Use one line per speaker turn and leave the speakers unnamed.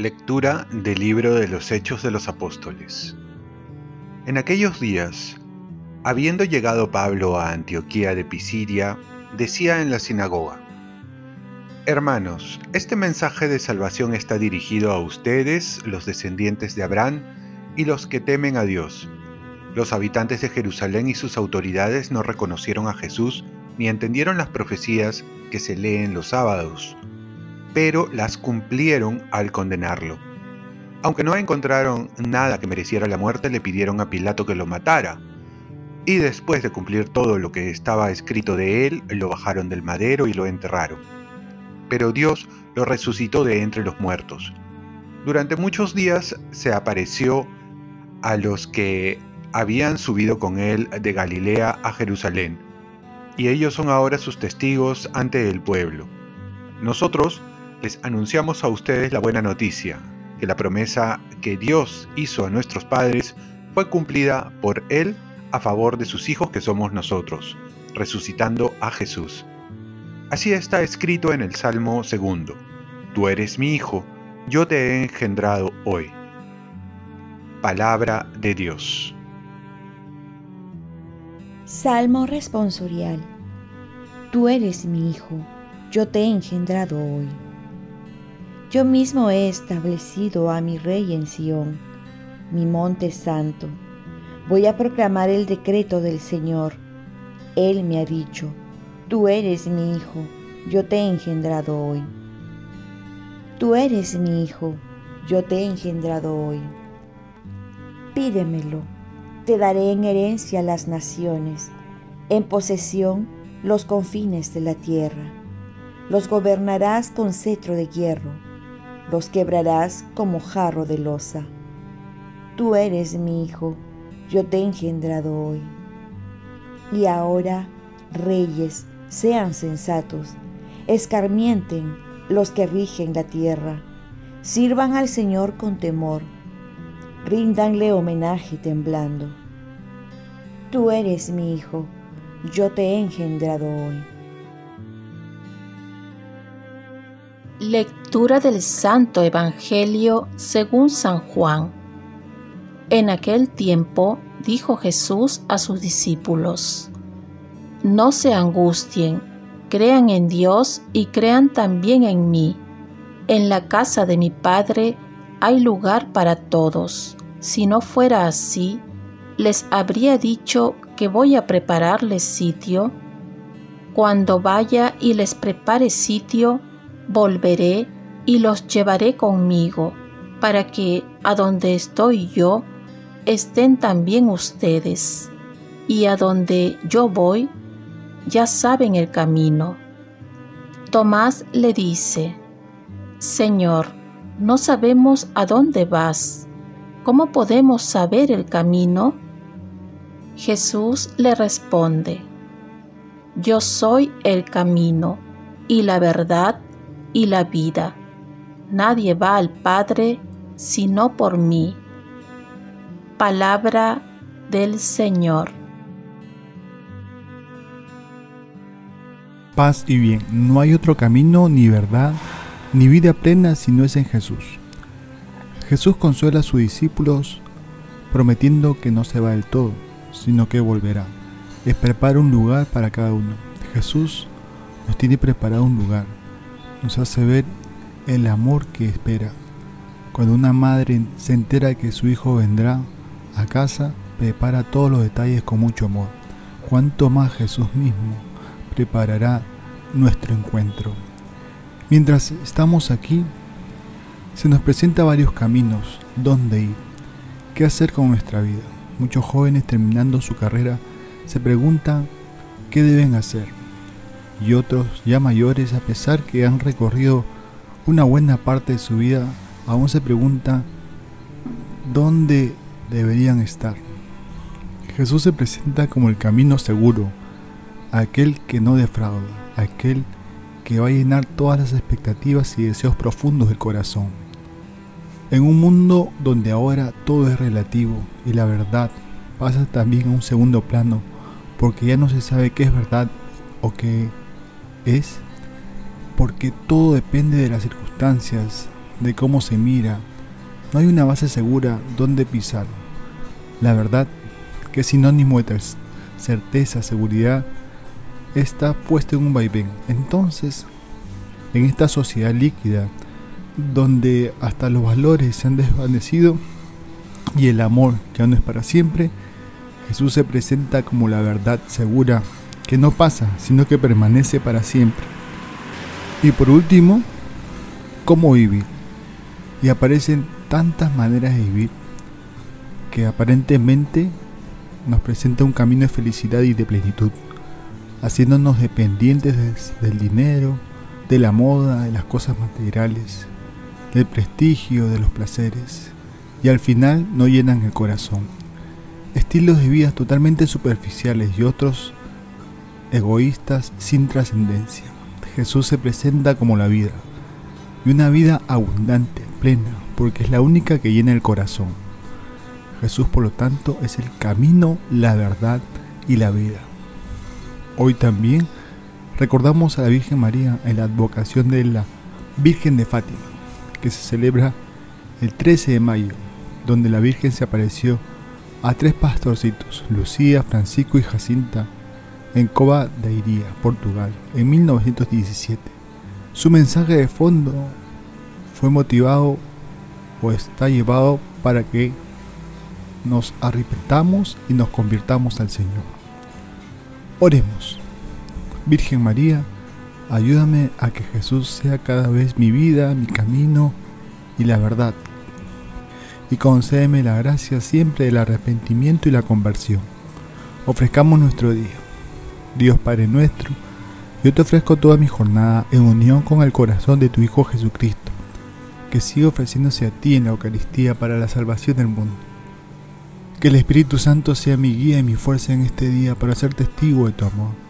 Lectura del libro de los Hechos de los Apóstoles. En aquellos días, habiendo llegado Pablo a Antioquía de Pisidia, decía en la sinagoga, Hermanos, este mensaje de salvación está dirigido a ustedes, los descendientes de Abraham, y los que temen a Dios. Los habitantes de Jerusalén y sus autoridades no reconocieron a Jesús ni entendieron las profecías que se leen los sábados pero las cumplieron al condenarlo. Aunque no encontraron nada que mereciera la muerte, le pidieron a Pilato que lo matara. Y después de cumplir todo lo que estaba escrito de él, lo bajaron del madero y lo enterraron. Pero Dios lo resucitó de entre los muertos. Durante muchos días se apareció a los que habían subido con él de Galilea a Jerusalén, y ellos son ahora sus testigos ante el pueblo. Nosotros les anunciamos a ustedes la buena noticia, que la promesa que Dios hizo a nuestros padres fue cumplida por Él a favor de sus hijos que somos nosotros, resucitando a Jesús. Así está escrito en el Salmo segundo, Tú eres mi hijo, yo te he engendrado hoy. Palabra de Dios.
Salmo responsorial. Tú eres mi hijo, yo te he engendrado hoy. Yo mismo he establecido a mi rey en Sión, mi monte santo. Voy a proclamar el decreto del Señor. Él me ha dicho, tú eres mi hijo, yo te he engendrado hoy. Tú eres mi hijo, yo te he engendrado hoy. Pídemelo, te daré en herencia las naciones, en posesión los confines de la tierra. Los gobernarás con cetro de hierro los quebrarás como jarro de losa. Tú eres mi hijo, yo te he engendrado hoy. Y ahora, reyes, sean sensatos, escarmienten los que rigen la tierra, sirvan al Señor con temor, ríndanle homenaje temblando. Tú eres mi hijo, yo te he engendrado hoy.
Lectura del Santo Evangelio según San Juan. En aquel tiempo dijo Jesús a sus discípulos, No se angustien, crean en Dios y crean también en mí. En la casa de mi Padre hay lugar para todos. Si no fuera así, les habría dicho que voy a prepararles sitio. Cuando vaya y les prepare sitio, volveré y los llevaré conmigo, para que a donde estoy yo, estén también ustedes, y a donde yo voy, ya saben el camino. Tomás le dice, Señor, no sabemos a dónde vas, ¿cómo podemos saber el camino? Jesús le responde, Yo soy el camino y la verdad y la vida. Nadie va al Padre sino por mí. Palabra del Señor.
Paz y bien, no hay otro camino ni verdad ni vida plena si no es en Jesús. Jesús consuela a sus discípulos prometiendo que no se va del todo, sino que volverá. Les prepara un lugar para cada uno. Jesús nos tiene preparado un lugar nos hace ver el amor que espera. Cuando una madre se entera que su hijo vendrá a casa, prepara todos los detalles con mucho amor. Cuanto más Jesús mismo preparará nuestro encuentro. Mientras estamos aquí, se nos presenta varios caminos, dónde ir, qué hacer con nuestra vida. Muchos jóvenes terminando su carrera se preguntan qué deben hacer y otros ya mayores, a pesar que han recorrido una buena parte de su vida, aún se preguntan dónde deberían estar. Jesús se presenta como el camino seguro, aquel que no defrauda, aquel que va a llenar todas las expectativas y deseos profundos del corazón. En un mundo donde ahora todo es relativo y la verdad pasa también a un segundo plano porque ya no se sabe qué es verdad o qué es, porque todo depende de las circunstancias, de cómo se mira. No hay una base segura donde pisar. La verdad, que es sinónimo de certeza, seguridad, está puesta en un vaivén. Entonces, en esta sociedad líquida, donde hasta los valores se han desvanecido y el amor ya no es para siempre, Jesús se presenta como la verdad segura que no pasa, sino que permanece para siempre. Y por último, ¿cómo vivir? Y aparecen tantas maneras de vivir que aparentemente nos presenta un camino de felicidad y de plenitud, haciéndonos dependientes del dinero, de la moda, de las cosas materiales, del prestigio, de los placeres, y al final no llenan el corazón. Estilos de vida totalmente superficiales y otros egoístas sin trascendencia. Jesús se presenta como la vida, y una vida abundante, plena, porque es la única que llena el corazón. Jesús, por lo tanto, es el camino, la verdad y la vida. Hoy también recordamos a la Virgen María en la advocación de la Virgen de Fátima, que se celebra el 13 de mayo, donde la Virgen se apareció a tres pastorcitos, Lucía, Francisco y Jacinta, en Cova de Iría, Portugal, en 1917. Su mensaje de fondo fue motivado o está llevado para que nos arrepentamos y nos convirtamos al Señor. Oremos. Virgen María, ayúdame a que Jesús sea cada vez mi vida, mi camino y la verdad. Y concédeme la gracia siempre del arrepentimiento y la conversión. Ofrezcamos nuestro día. Dios Padre nuestro, yo te ofrezco toda mi jornada en unión con el corazón de tu Hijo Jesucristo, que sigue ofreciéndose a ti en la Eucaristía para la salvación del mundo. Que el Espíritu Santo sea mi guía y mi fuerza en este día para ser testigo de tu amor.